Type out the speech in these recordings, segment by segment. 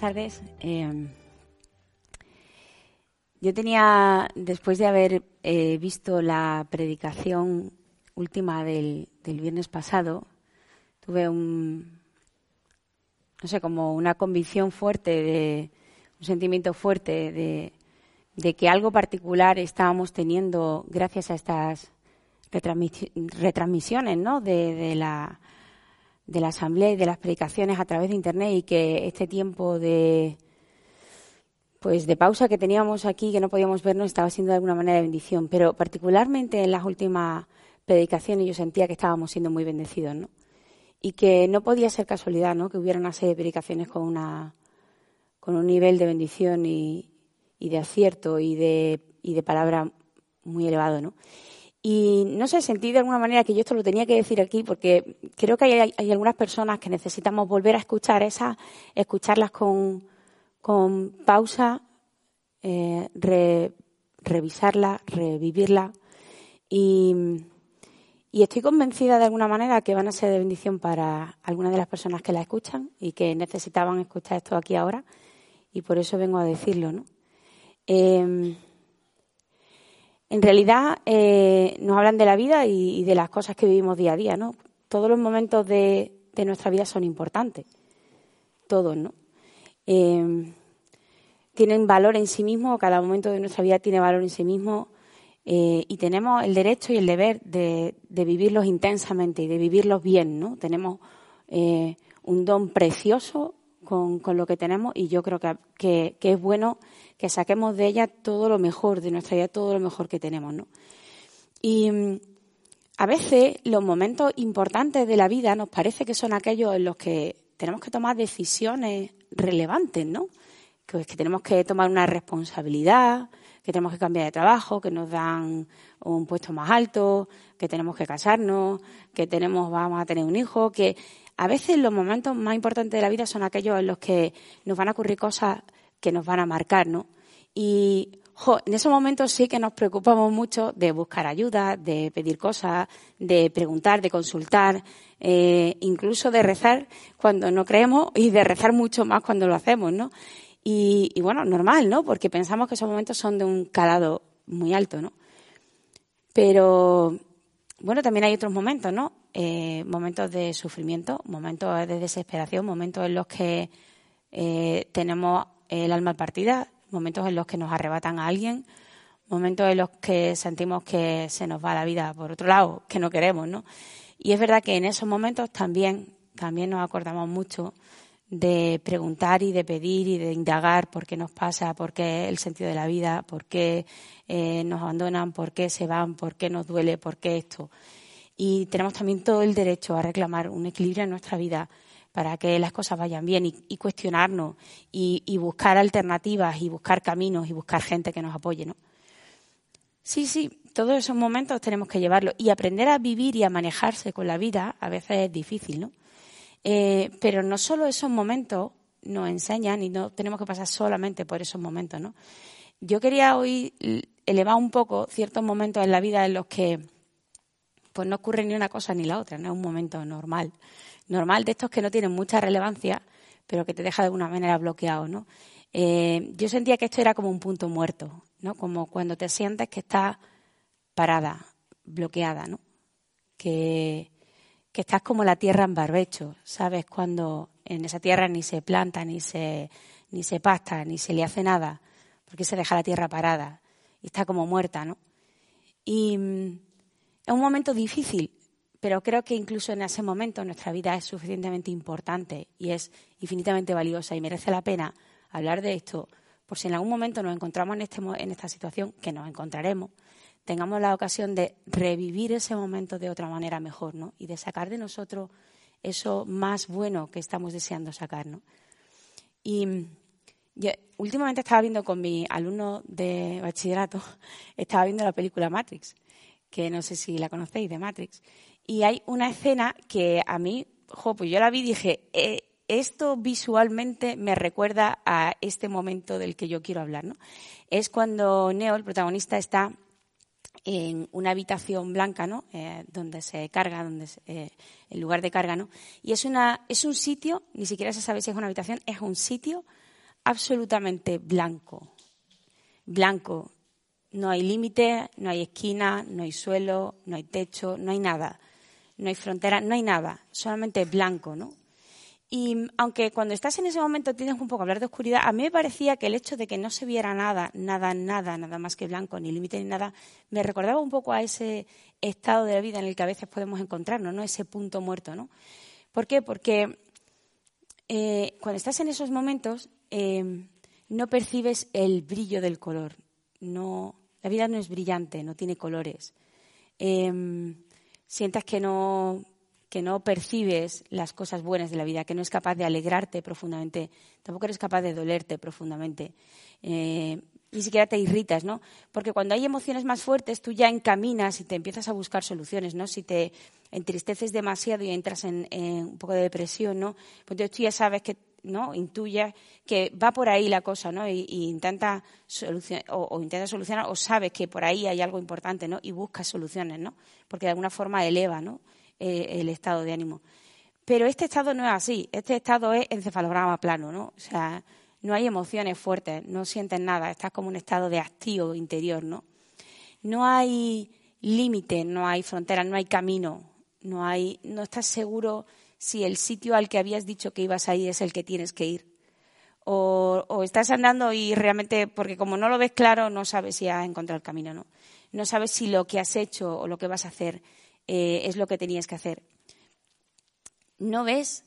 Tardes. Eh, yo tenía, después de haber eh, visto la predicación última del, viernes pasado, tuve un, no sé, como una convicción fuerte, de, un sentimiento fuerte de, que algo particular estábamos teniendo gracias a estas retransmisiones, ¿no? De la de la asamblea y de las predicaciones a través de internet y que este tiempo de pues de pausa que teníamos aquí que no podíamos vernos estaba siendo de alguna manera de bendición, pero particularmente en las últimas predicaciones yo sentía que estábamos siendo muy bendecidos, ¿no? Y que no podía ser casualidad, ¿no? Que hubiera una serie de predicaciones con una con un nivel de bendición y, y de acierto y de y de palabra muy elevado, ¿no? Y no sé, sentí de alguna manera que yo esto lo tenía que decir aquí porque creo que hay, algunas personas que necesitamos volver a escuchar esas, escucharlas con, con pausa, eh, re, revisarla, revivirla. Y, y estoy convencida de alguna manera que van a ser de bendición para algunas de las personas que la escuchan y que necesitaban escuchar esto aquí ahora. Y por eso vengo a decirlo, ¿no? Eh, en realidad eh, nos hablan de la vida y, de las cosas que vivimos día a día, ¿no? Todos los momentos de, nuestra vida son importantes, todos, ¿no? Eh, tienen valor en sí mismos, cada momento de nuestra vida tiene valor en sí mismo eh, y tenemos el derecho y el deber de, de, vivirlos intensamente y de vivirlos bien, ¿no? Tenemos eh, un don precioso con, con, lo que tenemos y yo creo que, que, es bueno que saquemos de ella todo lo mejor, de nuestra vida todo lo mejor que tenemos, ¿no? Y mm, a veces los momentos importantes de la vida nos parece que son aquellos en los que tenemos que tomar decisiones relevantes, ¿no? Que, que tenemos que tomar una responsabilidad, que tenemos que cambiar de trabajo, que nos dan un puesto más alto, que tenemos que casarnos, que tenemos, vamos a tener un hijo, que a veces los momentos más importantes de la vida son aquellos en los que nos van a ocurrir cosas que nos van a marcar, ¿no? Y jo, en esos momentos sí que nos preocupamos mucho de buscar ayuda, de pedir cosas, de preguntar, de consultar, eh, incluso de rezar cuando no creemos y de rezar mucho más cuando lo hacemos, ¿no? Y, y bueno, normal, ¿no? Porque pensamos que esos momentos son de un calado muy alto, ¿no? Pero bueno, también hay otros momentos, ¿no? Eh, momentos de sufrimiento, momentos de desesperación, momentos en los que eh, tenemos el alma partida, momentos en los que nos arrebatan a alguien, momentos en los que sentimos que se nos va la vida por otro lado, que no queremos, ¿no? Y es verdad que en esos momentos también, también nos acordamos mucho de preguntar y de pedir y de indagar por qué nos pasa, por qué el sentido de la vida, por qué eh, nos abandonan, por qué se van, por qué nos duele, por qué esto. Y tenemos también todo el derecho a reclamar un equilibrio en nuestra vida para que las cosas vayan bien y, cuestionarnos y, y, buscar alternativas y buscar caminos y buscar gente que nos apoye, ¿no? Sí, sí, todos esos momentos tenemos que llevarlos y aprender a vivir y a manejarse con la vida a veces es difícil, ¿no? Eh, pero no solo esos momentos nos enseñan y no tenemos que pasar solamente por esos momentos, ¿no? Yo quería hoy elevar un poco ciertos momentos en la vida en los que pues no ocurre ni una cosa ni la otra, no es un momento normal normal de estos que no tienen mucha relevancia, pero que te deja de alguna manera bloqueado, ¿no? Eh, yo sentía que esto era como un punto muerto, ¿no? Como cuando te sientes que estás parada, bloqueada, ¿no? Que, que estás como la tierra en barbecho, ¿sabes? Cuando en esa tierra ni se planta, ni se, ni se pasta, ni se le hace nada, porque se deja la tierra parada y está como muerta, ¿no? Y mm, es un momento difícil, pero creo que incluso en ese momento nuestra vida es suficientemente importante y es infinitamente valiosa y merece la pena hablar de esto por si en algún momento nos encontramos en, este, en esta situación, que nos encontraremos, tengamos la ocasión de revivir ese momento de otra manera mejor, ¿no? Y de sacar de nosotros eso más bueno que estamos deseando sacar, ¿no? Y últimamente estaba viendo con mi alumno de bachillerato, estaba viendo la película Matrix, que no sé si la conocéis, de Matrix. Y hay una escena que a mí, jo, pues yo la vi y dije, eh, esto visualmente me recuerda a este momento del que yo quiero hablar. ¿no? Es cuando Neo, el protagonista, está en una habitación blanca, ¿no? Eh, donde se carga, donde eh, el lugar de carga, ¿no? Y es una es un sitio, ni siquiera se sabe si es una habitación, es un sitio absolutamente blanco, blanco. No hay límite, no hay esquina, no hay suelo, no hay techo, no hay nada, no hay frontera, no hay nada, solamente blanco, ¿no? Y aunque cuando estás en ese momento tienes un poco hablar de oscuridad, a mí me parecía que el hecho de que no se viera nada, nada, nada, nada más que blanco, ni límite ni nada, me recordaba un poco a ese estado de la vida en el que a veces podemos encontrarnos, ¿no? Ese punto muerto, ¿no? ¿Por qué? Porque eh, cuando estás en esos momentos eh, no percibes el brillo del color. No, la vida no es brillante, no tiene colores. Eh, sientas que no que no percibes las cosas buenas de la vida, que no es capaz de alegrarte profundamente, tampoco eres capaz de dolerte profundamente. Eh, ni siquiera te irritas, ¿no? Porque cuando hay emociones más fuertes, tú ya encaminas y te empiezas a buscar soluciones, ¿no? Si te entristeces demasiado y entras en, un poco de depresión, ¿no? Pues tú ya sabes que, ¿no? Intuyes que va por ahí la cosa, ¿no? Y, intenta solucionar, o, o intenta solucionar, o sabes que por ahí hay algo importante, ¿no? Y buscas soluciones, ¿no? Porque de alguna forma eleva, ¿no? Eh, el estado de ánimo. Pero este estado no es así. Este estado es encefalograma plano, ¿no? O sea, no hay emociones fuertes, no sientes nada. Estás como un estado de hastío interior, ¿no? No hay límite, no hay frontera, no hay camino, no no estás seguro si el sitio al que habías dicho que ibas a ir es el que tienes que ir. O, o, estás andando y realmente, porque como no lo ves claro, no sabes si has encontrado el camino, ¿no? No sabes si lo que has hecho o lo que vas a hacer eh, es lo que tenías que hacer. No ves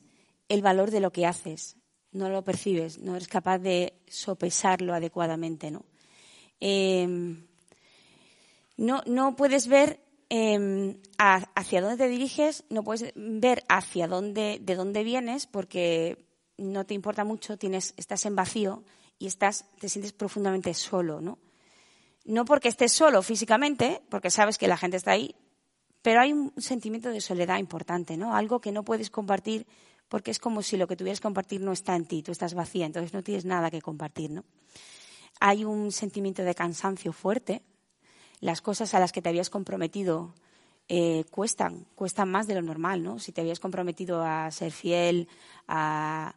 el valor de lo que haces, no lo percibes, no eres capaz de sopesarlo adecuadamente, ¿no? Em, no, puedes ver em, hacia dónde te diriges, no puedes ver hacia dónde, de dónde vienes, porque no te importa mucho, tienes, estás en vacío y estás, te sientes profundamente solo, ¿no? No porque estés solo físicamente, porque sabes que la gente está ahí, pero hay un sentimiento de soledad importante, ¿no? Algo que no puedes compartir porque es como si lo que tuvieras que compartir no está en ti, tú estás vacía, entonces no tienes nada que compartir, ¿no? Hay un sentimiento de cansancio fuerte. Las cosas a las que te habías comprometido eh, cuestan, cuestan más de lo normal, ¿no? Si te habías comprometido a ser fiel, a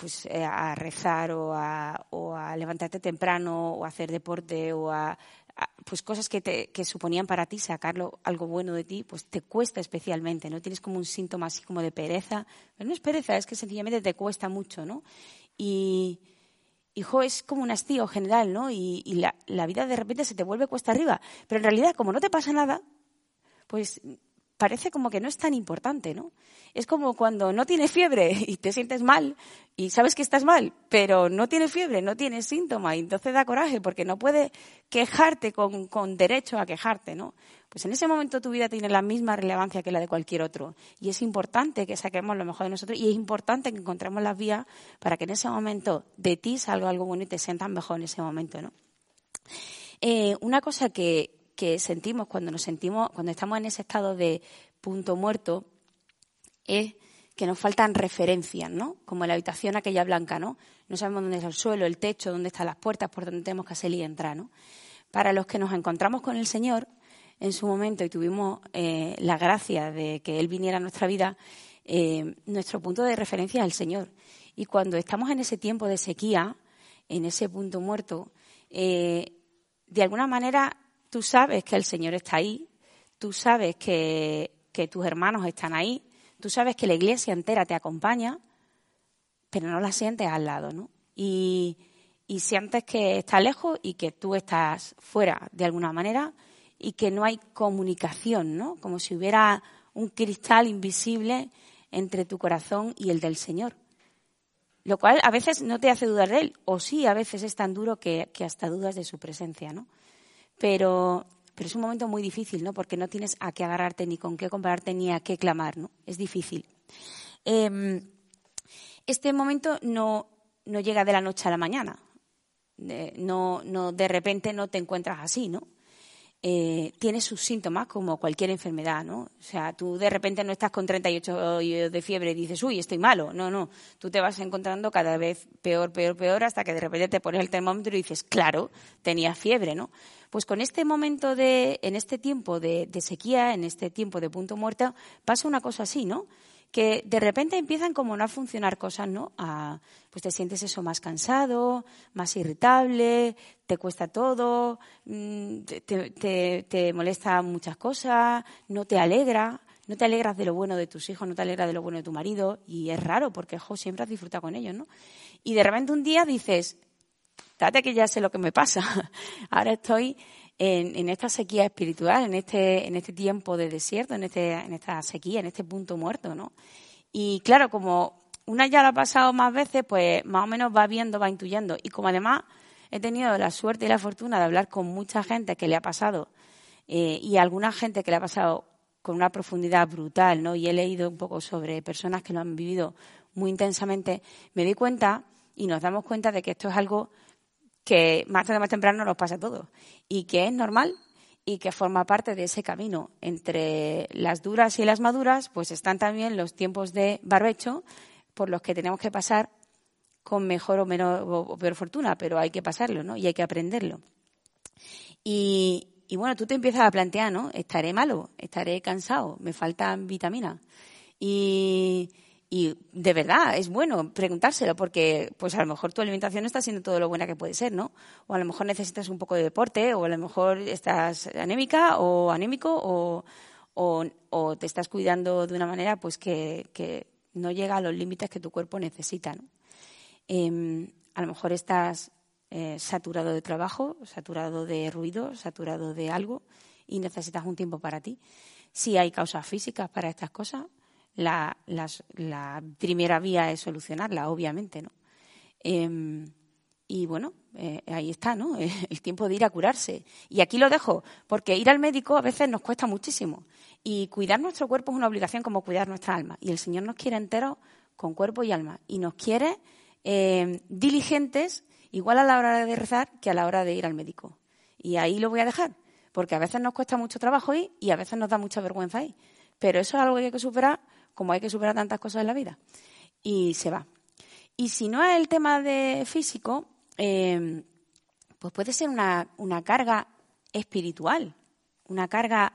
pues eh, a rezar o a, o a, levantarte temprano o a hacer deporte o a pues cosas que, te, suponían para ti sacarlo algo bueno de ti, pues te cuesta especialmente, ¿no? Tienes como un síntoma así como de pereza. Pero no es pereza, es que sencillamente te cuesta mucho, ¿no? Y, hijo, es como un hastío general, ¿no? Y, y la, la, vida de repente se te vuelve cuesta arriba. Pero en realidad, como no te pasa nada, pues parece como que no es tan importante, ¿no? Es como cuando no tienes fiebre y te sientes mal y sabes que estás mal, pero no tienes fiebre, no tienes síntoma y entonces da coraje porque no puedes quejarte con, con, derecho a quejarte, ¿no? Pues en ese momento tu vida tiene la misma relevancia que la de cualquier otro y es importante que saquemos lo mejor de nosotros y es importante que encontremos las vías para que en ese momento de ti salga algo bueno y te sientas mejor en ese momento, ¿no? Eh, una cosa que, que sentimos cuando nos sentimos, cuando estamos en ese estado de punto muerto, es que nos faltan referencias, ¿no? Como la habitación aquella blanca, ¿no? No sabemos dónde es el suelo, el techo, dónde están las puertas, por dónde tenemos que salir y entrar, ¿no? Para los que nos encontramos con el Señor en su momento y tuvimos eh, la gracia de que Él viniera a nuestra vida, eh, nuestro punto de referencia es el Señor. Y cuando estamos en ese tiempo de sequía, en ese punto muerto, eh, de alguna manera Tú sabes que el Señor está ahí, tú sabes que, tus hermanos están ahí, tú sabes que la iglesia entera te acompaña, pero no la sientes al lado, ¿no? Y, sientes que está lejos y que tú estás fuera de alguna manera y que no hay comunicación, ¿no? Como si hubiera un cristal invisible entre tu corazón y el del Señor. lo cual a veces no te hace dudar de él, o sí, a veces es tan duro que, hasta dudas de su presencia, ¿no? Pero, pero es un momento muy difícil, ¿no? Porque no tienes a qué agarrarte, ni con qué compararte, ni a qué clamar, ¿no? Es difícil. Em, este momento no, no llega de la noche a la mañana. no, no, de repente no te encuentras así, ¿no? Eh, tiene sus síntomas como cualquier enfermedad, ¿no? O sea, tú de repente no estás con 38 de fiebre y dices, uy, estoy malo. No, no. Tú te vas encontrando cada vez peor, peor, peor, hasta que de repente te pones el termómetro y dices, claro, tenía fiebre, ¿no? Pues con este momento de, en este tiempo de, de sequía, en este tiempo de punto muerto, pasa una cosa así, ¿no? Que de repente empiezan como no a funcionar cosas, ¿no? pues te sientes eso más cansado, más irritable, te cuesta todo, mm, te, te, molesta muchas cosas, no te alegra, no te alegras de lo bueno de tus hijos, no te alegras de lo bueno de tu marido, y es raro porque jo, siempre has disfrutado con ellos, ¿no? Y de repente un día dices, date que ya sé lo que me pasa, ahora estoy en, esta sequía espiritual, en este, en este tiempo de desierto, en, este, en esta sequía, en este punto muerto, ¿no? Y claro, como una ya la ha pasado más veces, pues más o menos va viendo, va intuyendo. Y como además he tenido la suerte y la fortuna de hablar con mucha gente que le ha pasado eh, y alguna gente que le ha pasado con una profundidad brutal, ¿no? Y he leído un poco sobre personas que lo han vivido muy intensamente, me di cuenta y nos damos cuenta de que esto es algo que más tarde o más temprano nos pasa a todos y que es normal y que forma parte de ese camino. Entre las duras y las maduras, pues están también los tiempos de barbecho por los que tenemos que pasar con mejor o menor o peor fortuna, pero hay que pasarlo, ¿no? Y hay que aprenderlo. Y, y bueno, tú te empiezas a plantear, ¿no? Estaré malo, estaré cansado, me faltan vitaminas. Y, y de verdad, es bueno preguntárselo porque pues a lo mejor tu alimentación está siendo todo lo buena que puede ser, ¿no? O a lo mejor necesitas un poco de deporte, o a lo mejor estás anémica o anémico, o, te estás cuidando de una manera pues que, que, no llega a los límites que tu cuerpo necesita, ¿no? Em, a lo mejor estás eh, saturado de trabajo, saturado de ruido, saturado de algo y necesitas un tiempo para ti. Si hay causas físicas para estas cosas, la, la primera vía es solucionarla, obviamente, ¿no? Em, y bueno, eh, ahí está, ¿no? El tiempo de ir a curarse. Y aquí lo dejo, porque ir al médico a veces nos cuesta muchísimo. Y cuidar nuestro cuerpo es una obligación como cuidar nuestra alma. Y el Señor nos quiere enteros con cuerpo y alma. Y nos quiere em, diligentes, igual a la hora de rezar que a la hora de ir al médico. Y ahí lo voy a dejar, porque a veces nos cuesta mucho trabajo ir y a veces nos da mucha vergüenza ir. Pero eso es algo que hay que superar como hay que superar tantas cosas en la vida. Y se va. Y si no es el tema de físico, em, pues puede ser una, carga espiritual, una carga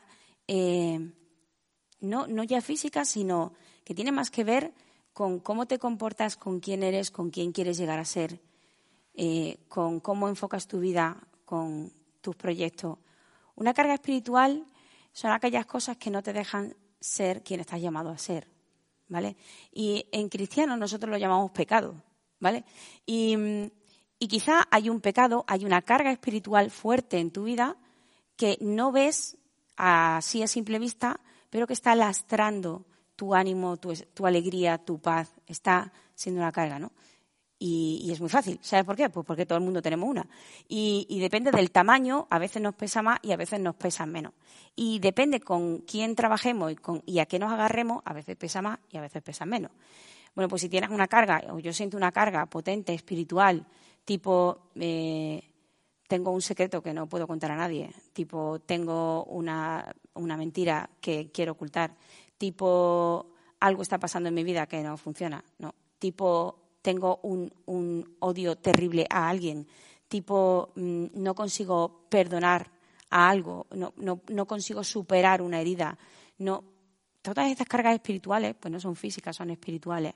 em, no, no ya física, sino que tiene más que ver con cómo te comportas, con quién eres, con quién quieres llegar a ser, eh, con cómo enfocas tu vida, con tus proyectos. Una carga espiritual son aquellas cosas que no te dejan ser quien estás llamado a ser, ¿vale? Y en cristiano nosotros lo llamamos pecado, ¿vale? Y, y quizá hay un pecado, hay una carga espiritual fuerte en tu vida que no ves así a simple vista, pero que está lastrando tu ánimo, tu, tu alegría, tu paz, está siendo una carga, ¿no? Y, es muy fácil. ¿Sabes por qué? Pues porque todo el mundo tenemos una. Y, depende del tamaño, a veces nos pesa más y a veces nos pesa menos. Y depende con quién trabajemos y, con, y a qué nos agarremos, a veces pesa más y a veces pesa menos. Bueno, pues si tienes una carga, o yo siento una carga potente, espiritual, tipo, eh, tengo un secreto que no puedo contar a nadie, tipo, tengo una, una mentira que quiero ocultar, tipo, algo está pasando en mi vida que no funciona, no, tipo, tengo un, odio terrible a alguien, tipo mm, no consigo perdonar a algo, no, no, consigo superar una herida, no, todas estas cargas espirituales, pues no son físicas, son espirituales.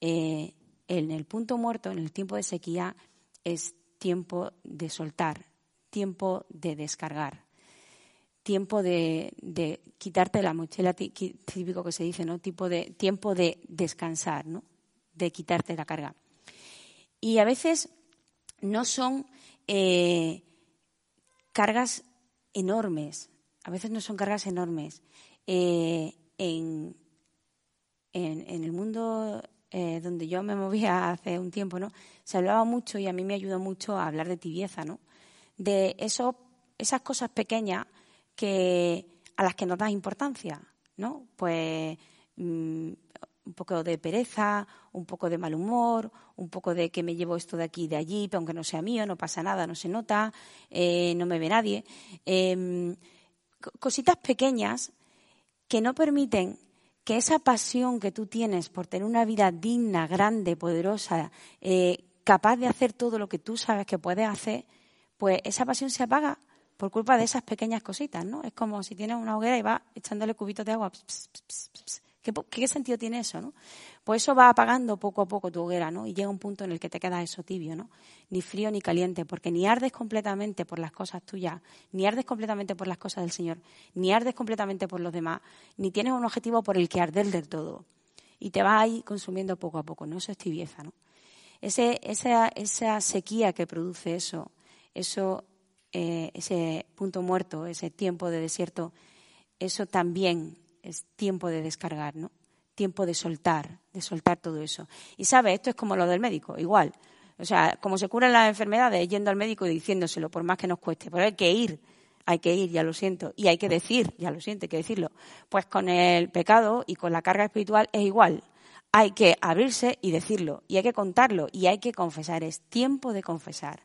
Eh, en el punto muerto, en el tiempo de sequía, es tiempo de soltar, tiempo de descargar, tiempo de, de quitarte la mochila, típico que se dice, ¿no? Tipo de, tiempo de descansar, ¿no? De quitarte la carga. Y a veces no son eh, cargas enormes, a veces no son cargas enormes. Eh, en, en, el mundo eh, donde yo me movía hace un tiempo, ¿no? Se hablaba mucho y a mí me ayudó mucho a hablar de tibieza, ¿no? De eso, esas cosas pequeñas que, a las que no das importancia, ¿no? Pues mm, un poco de pereza, un poco de mal humor, un poco de que me llevo esto de aquí y de allí, pero aunque no sea mío, no pasa nada, no se nota, eh, no me ve nadie. Em, cositas pequeñas que no permiten que esa pasión que tú tienes por tener una vida digna, grande, poderosa, eh, capaz de hacer todo lo que tú sabes que puedes hacer, pues esa pasión se apaga por culpa de esas pequeñas cositas, ¿no? Es como si tienes una hoguera y vas echándole cubitos de agua. ¿Qué, sentido tiene eso, no? Pues eso va apagando poco a poco tu hoguera, ¿no? Y llega un punto en el que te queda eso tibio, ¿no? Ni frío ni caliente, porque ni ardes completamente por las cosas tuyas, ni ardes completamente por las cosas del Señor, ni ardes completamente por los demás, ni tienes un objetivo por el que arder del todo. Y te vas ahí consumiendo poco a poco, ¿no? Eso es tibieza, ¿no? Esa sequía que produce eso, eso, eh, ese punto muerto, ese tiempo de desierto, eso también es tiempo de descargar, ¿no? Tiempo de soltar, de soltar todo eso. Y sabe, esto es como lo del médico, igual. O sea, como se curan las enfermedades yendo al médico y diciéndoselo, por más que nos cueste. Pero hay que ir, hay que ir, ya lo siento. Y hay que decir, ya lo siento, hay que decirlo. Pues con el pecado y con la carga espiritual es igual. Hay que abrirse y decirlo. Y hay que contarlo. Y hay que confesar. Es tiempo de confesar.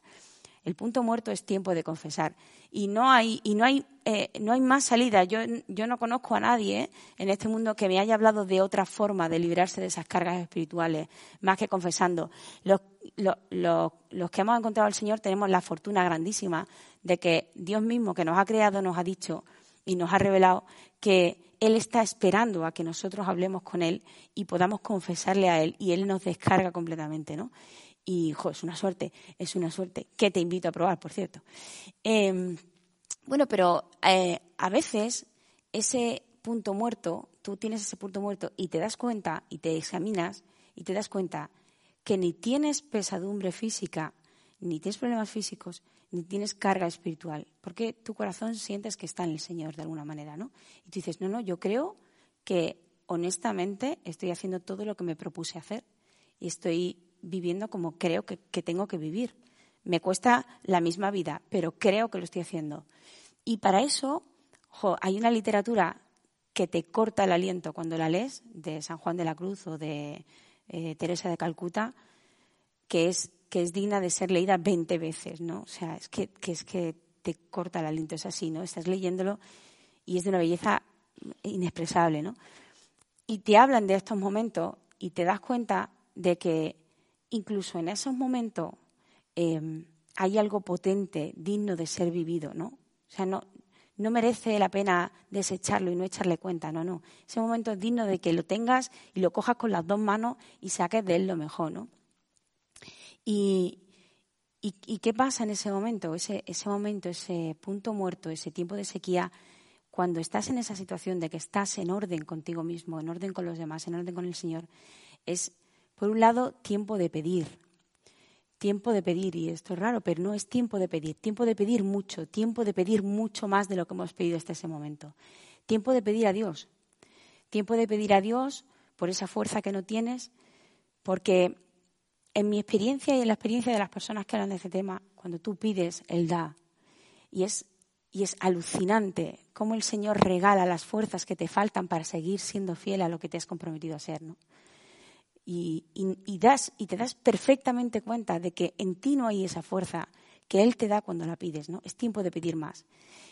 El punto muerto es tiempo de confesar. Y no hay, y no hay, eh, no hay más salida. Yo, yo no conozco a nadie en este mundo que me haya hablado de otra forma de librarse de esas cargas espirituales, más que confesando. Los, los que hemos encontrado al Señor tenemos la fortuna grandísima de que Dios mismo, que nos ha creado, nos ha dicho y nos ha revelado que Él está esperando a que nosotros hablemos con Él y podamos confesarle a Él y Él nos descarga completamente, ¿no? Y, jo, es una suerte, es una suerte, que te invito a probar, por cierto. Em, bueno, pero eh, a veces ese punto muerto, tú tienes ese punto muerto y te das cuenta y te examinas y te das cuenta que ni tienes pesadumbre física, ni tienes problemas físicos, ni tienes carga espiritual, porque tu corazón sientes que está en el Señor de alguna manera, ¿no? Y tú dices, no, no, yo creo que honestamente estoy haciendo todo lo que me propuse hacer y estoy viviendo como creo que, tengo que vivir. Me cuesta la misma vida, pero creo que lo estoy haciendo. Y para eso hay una literatura que te corta el aliento cuando la lees, de San Juan de la Cruz o de eh, Teresa de Calcuta, que es, que es digna de ser leída 20 veces, ¿no? O sea, es que, que, es que te corta el aliento, es así, ¿no? Estás leyéndolo y es de una belleza inexpresable, ¿no? Y te hablan de estos momentos y te das cuenta de que incluso en esos momentos em, hay algo potente, digno de ser vivido, ¿no? O sea, no, no merece la pena desecharlo y no echarle cuenta, no, no. Ese momento es digno de que lo tengas y lo cojas con las dos manos y saques de él lo mejor, ¿no? Y, y, qué pasa en ese momento? Ese, ese momento, ese punto muerto, ese tiempo de sequía, cuando estás en esa situación de que estás en orden contigo mismo, en orden con los demás, en orden con el Señor, es por un lado, tiempo de pedir. Tiempo de pedir, y esto es raro, pero no es tiempo de pedir. Tiempo de pedir mucho, tiempo de pedir mucho más de lo que hemos pedido hasta ese momento. Tiempo de pedir a Dios. Tiempo de pedir a Dios por esa fuerza que no tienes, porque en mi experiencia y en la experiencia de las personas que hablan de este tema, cuando tú pides, Él da. Y es, y es alucinante cómo el Señor regala las fuerzas que te faltan para seguir siendo fiel a lo que te has comprometido a ser. ¿no? Y, te das perfectamente cuenta de que en ti no hay esa fuerza que Él te da cuando la pides, ¿no? Es tiempo de pedir más.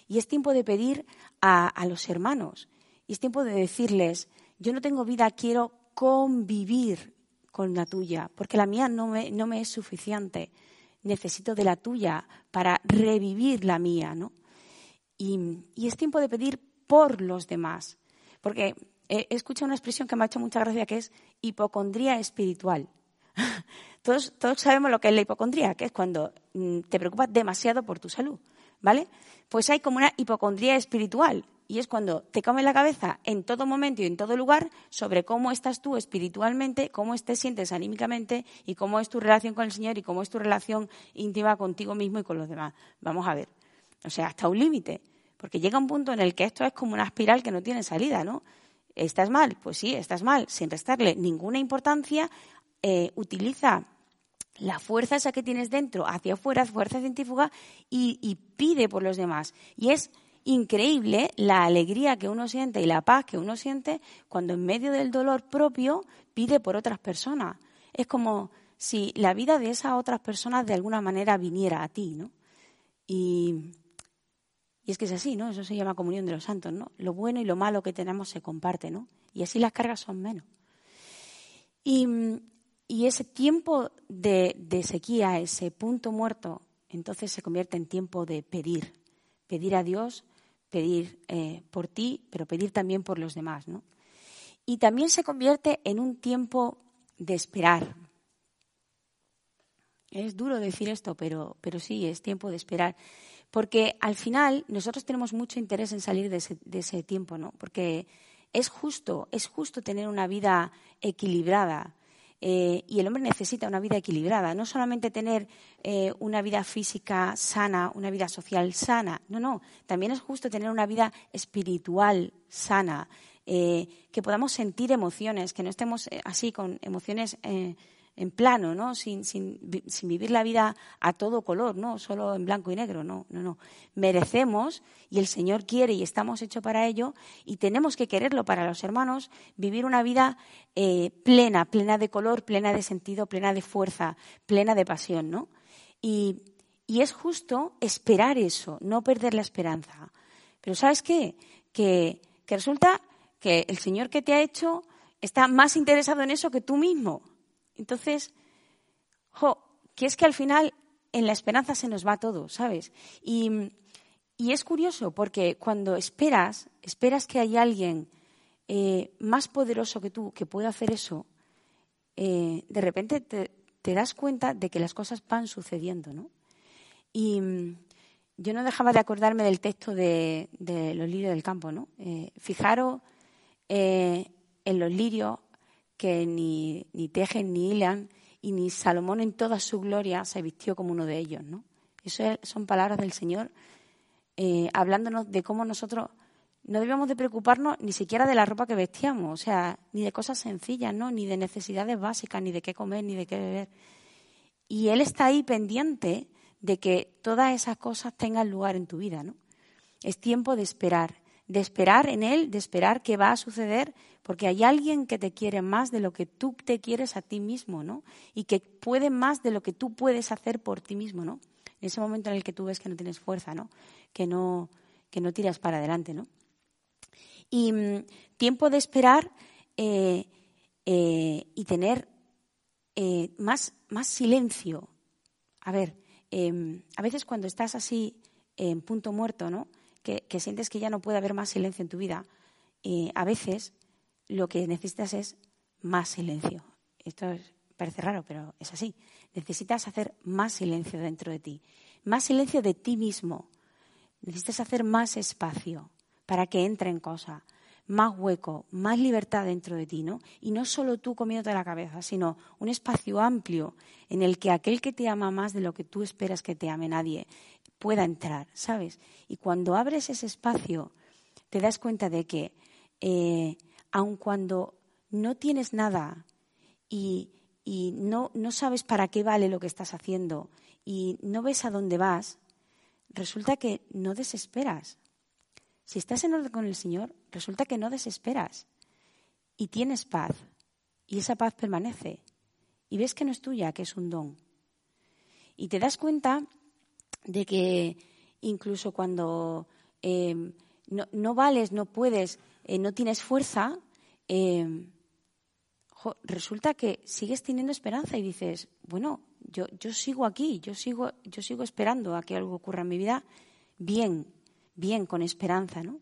Y es tiempo de pedir a, los hermanos. Y es tiempo de decirles, yo no tengo vida, quiero convivir con la tuya, porque la mía no me, no me es suficiente. Necesito de la tuya para revivir la mía, ¿no? Y es tiempo de pedir por los demás. Porque he escuchado una expresión que me ha hecho mucha gracia que es hipocondría espiritual. todos, todos sabemos lo que es la hipocondría, que es cuando mm, te preocupas demasiado por tu salud, ¿vale? Pues hay como una hipocondría espiritual y es cuando te come la cabeza en todo momento y en todo lugar sobre cómo estás tú espiritualmente, cómo te sientes anímicamente y cómo es tu relación con el Señor y cómo es tu relación íntima contigo mismo y con los demás. Vamos a ver. O sea, hasta un límite. Porque llega un punto en el que esto es como una espiral que no tiene salida, ¿no? ¿Estás mal? Pues sí, estás mal, sin restarle ninguna importancia. Eh, utiliza la fuerza esa que tienes dentro hacia afuera, fuerza científica, y, y, pide por los demás. Y es increíble la alegría que uno siente y la paz que uno siente cuando en medio del dolor propio pide por otras personas. Es como si la vida de esas otras personas de alguna manera viniera a ti, ¿no? Y, y es que es así, ¿no? Eso se llama comunión de los santos, ¿no? Lo bueno y lo malo que tenemos se comparte, ¿no? Y así las cargas son menos. Y, y ese tiempo de, sequía, ese punto muerto, entonces se convierte en tiempo de pedir. Pedir a Dios, pedir eh, por ti, pero pedir también por los demás, ¿no? Y también se convierte en un tiempo de esperar. Es duro decir esto, pero, pero sí, es tiempo de esperar. Porque al final nosotros tenemos mucho interés en salir de ese, tiempo, ¿no? Porque es justo, es justo tener una vida equilibrada. Eh, y el hombre necesita una vida equilibrada, no solamente tener eh, una vida física sana, una vida social sana, no, no, también es justo tener una vida espiritual sana, eh, que podamos sentir emociones, que no estemos así con emociones en plano, ¿no? Sin, sin, sin, vivir la vida a todo color, ¿no? Solo en blanco y negro, no, no, no. Merecemos y el Señor quiere y estamos hechos para ello y tenemos que quererlo para los hermanos, vivir una vida eh, plena, plena de color, plena de sentido, plena de fuerza, plena de pasión, ¿no? Y, es justo esperar eso, no perder la esperanza. Pero ¿sabes qué? Que, que resulta que el Señor que te ha hecho está más interesado en eso que tú mismo. Entonces, jo, que es que al final en la esperanza se nos va todo, ¿sabes? Y, es curioso porque cuando esperas, esperas que hay alguien eh, más poderoso que tú que pueda hacer eso, eh, de repente te, das cuenta de que las cosas van sucediendo, ¿no? Y yo no dejaba de acordarme del texto de, los lirios del campo, ¿no? Eh, fijaros en los lirios que ni, ni tejen ni hilan, y ni Salomón en toda su gloria se vistió como uno de ellos, ¿no? Eso son palabras del Señor eh, hablándonos de cómo nosotros no debemos de preocuparnos ni siquiera de la ropa que vestíamos, o sea, ni de cosas sencillas, ¿no? Ni de necesidades básicas, ni de qué comer, ni de qué beber. Y Él está ahí pendiente de que todas esas cosas tengan lugar en tu vida, ¿no? Es tiempo de esperar, de esperar en Él, de esperar que va a suceder, porque hay alguien que te quiere más de lo que tú te quieres a ti mismo, ¿no? Y que puede más de lo que tú puedes hacer por ti mismo, ¿no? En ese momento en el que tú ves que no tienes fuerza, ¿no? Que no, que no tiras para adelante, ¿no? Y mm, tiempo de esperar eh, eh, y tener eh, más, más silencio. A ver, em, a veces cuando estás así en punto muerto, ¿no? Que, sientes que ya no puede haber más silencio en tu vida, eh, a veces lo que necesitas es más silencio. Esto parece raro, pero es así. Necesitas hacer más silencio dentro de ti, más silencio de ti mismo. Necesitas hacer más espacio para que entre en cosas, más hueco, más libertad dentro de ti, ¿no? Y no solo tú comiéndote la cabeza, sino un espacio amplio en el que aquel que te ama más de lo que tú esperas que te ame nadie pueda entrar, ¿sabes? Y cuando abres ese espacio, te das cuenta de que, eh, aun cuando no tienes nada y, no, no sabes para qué vale lo que estás haciendo y no ves a dónde vas, resulta que no desesperas. Si estás en orden con el Señor, resulta que no desesperas y tienes paz y esa paz permanece y ves que no es tuya, que es un don. Y te das cuenta de que incluso cuando em, no, vales, no puedes, eh, no tienes fuerza, em, resulta que sigues teniendo esperanza y dices, bueno, yo, yo sigo aquí, yo sigo, yo sigo esperando a que algo ocurra en mi vida bien, bien, con esperanza, ¿no?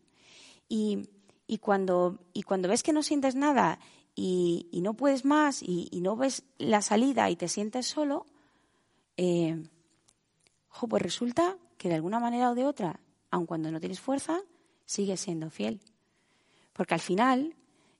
Y, y, cuando, y cuando ves que no sientes nada y, no puedes más y, no ves la salida y te sientes solo, eh, pues resulta que de alguna manera o de otra, aun cuando no tienes fuerza, sigues siendo fiel. Porque al final,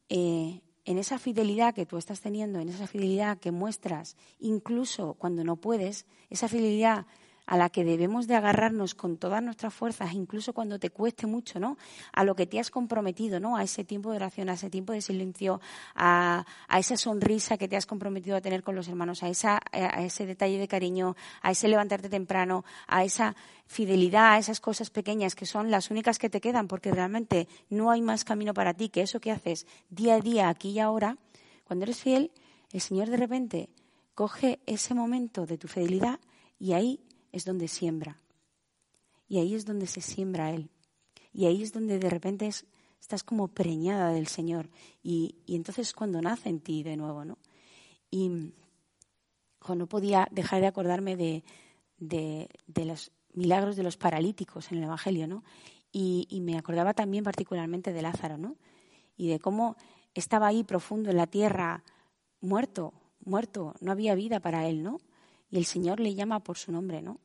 eh, en esa fidelidad que tú estás teniendo, en esa fidelidad que muestras, incluso cuando no puedes, esa fidelidad a la que debemos de agarrarnos con todas nuestras fuerzas, incluso cuando te cueste mucho, ¿no? A lo que te has comprometido, ¿no? A ese tiempo de oración, a ese tiempo de silencio, a, esa sonrisa que te has comprometido a tener con los hermanos, a, esa, a ese detalle de cariño, a ese levantarte temprano, a esa fidelidad, a esas cosas pequeñas que son las únicas que te quedan, porque realmente no hay más camino para ti que eso que haces día a día, aquí y ahora. Cuando eres fiel, el Señor de repente coge ese momento de tu fidelidad y ahí es donde siembra. Y ahí es donde se siembra Él. Y ahí es donde de repente estás como preñada del Señor. Y, entonces cuando nace en ti de nuevo, ¿no? Y no podía dejar de acordarme de, de, los milagros de los paralíticos en el Evangelio, ¿no? Y, y, me acordaba también particularmente de Lázaro, ¿no? Y de cómo estaba ahí profundo en la tierra, muerto, muerto, no había vida para él, ¿no? Y el Señor le llama por su nombre, ¿no?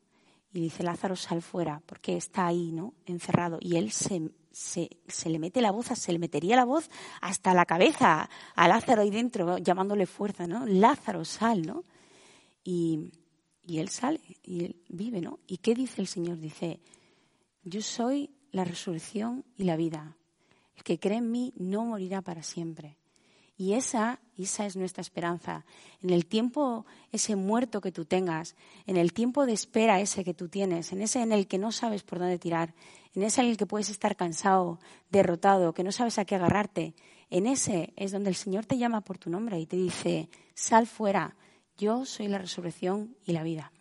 Y dice, Lázaro, sal fuera, porque está ahí, ¿no? Encerrado. Y él se, se, le mete la voz, se le metería la voz hasta la cabeza a Lázaro ahí dentro, llamándole fuerza, ¿no? Lázaro, sal, ¿no? Y, y él sale y él vive, ¿no? ¿Y qué dice el Señor? Dice, yo soy la resurrección y la vida. El que cree en mí no morirá para siempre. Y esa, esa es nuestra esperanza. En el tiempo ese muerto que tú tengas, en el tiempo de espera ese que tú tienes, en ese en el que no sabes por dónde tirar, en ese en el que puedes estar cansado, derrotado, que no sabes a qué agarrarte, en ese es donde el Señor te llama por tu nombre y te dice, sal fuera, yo soy la resurrección y la vida.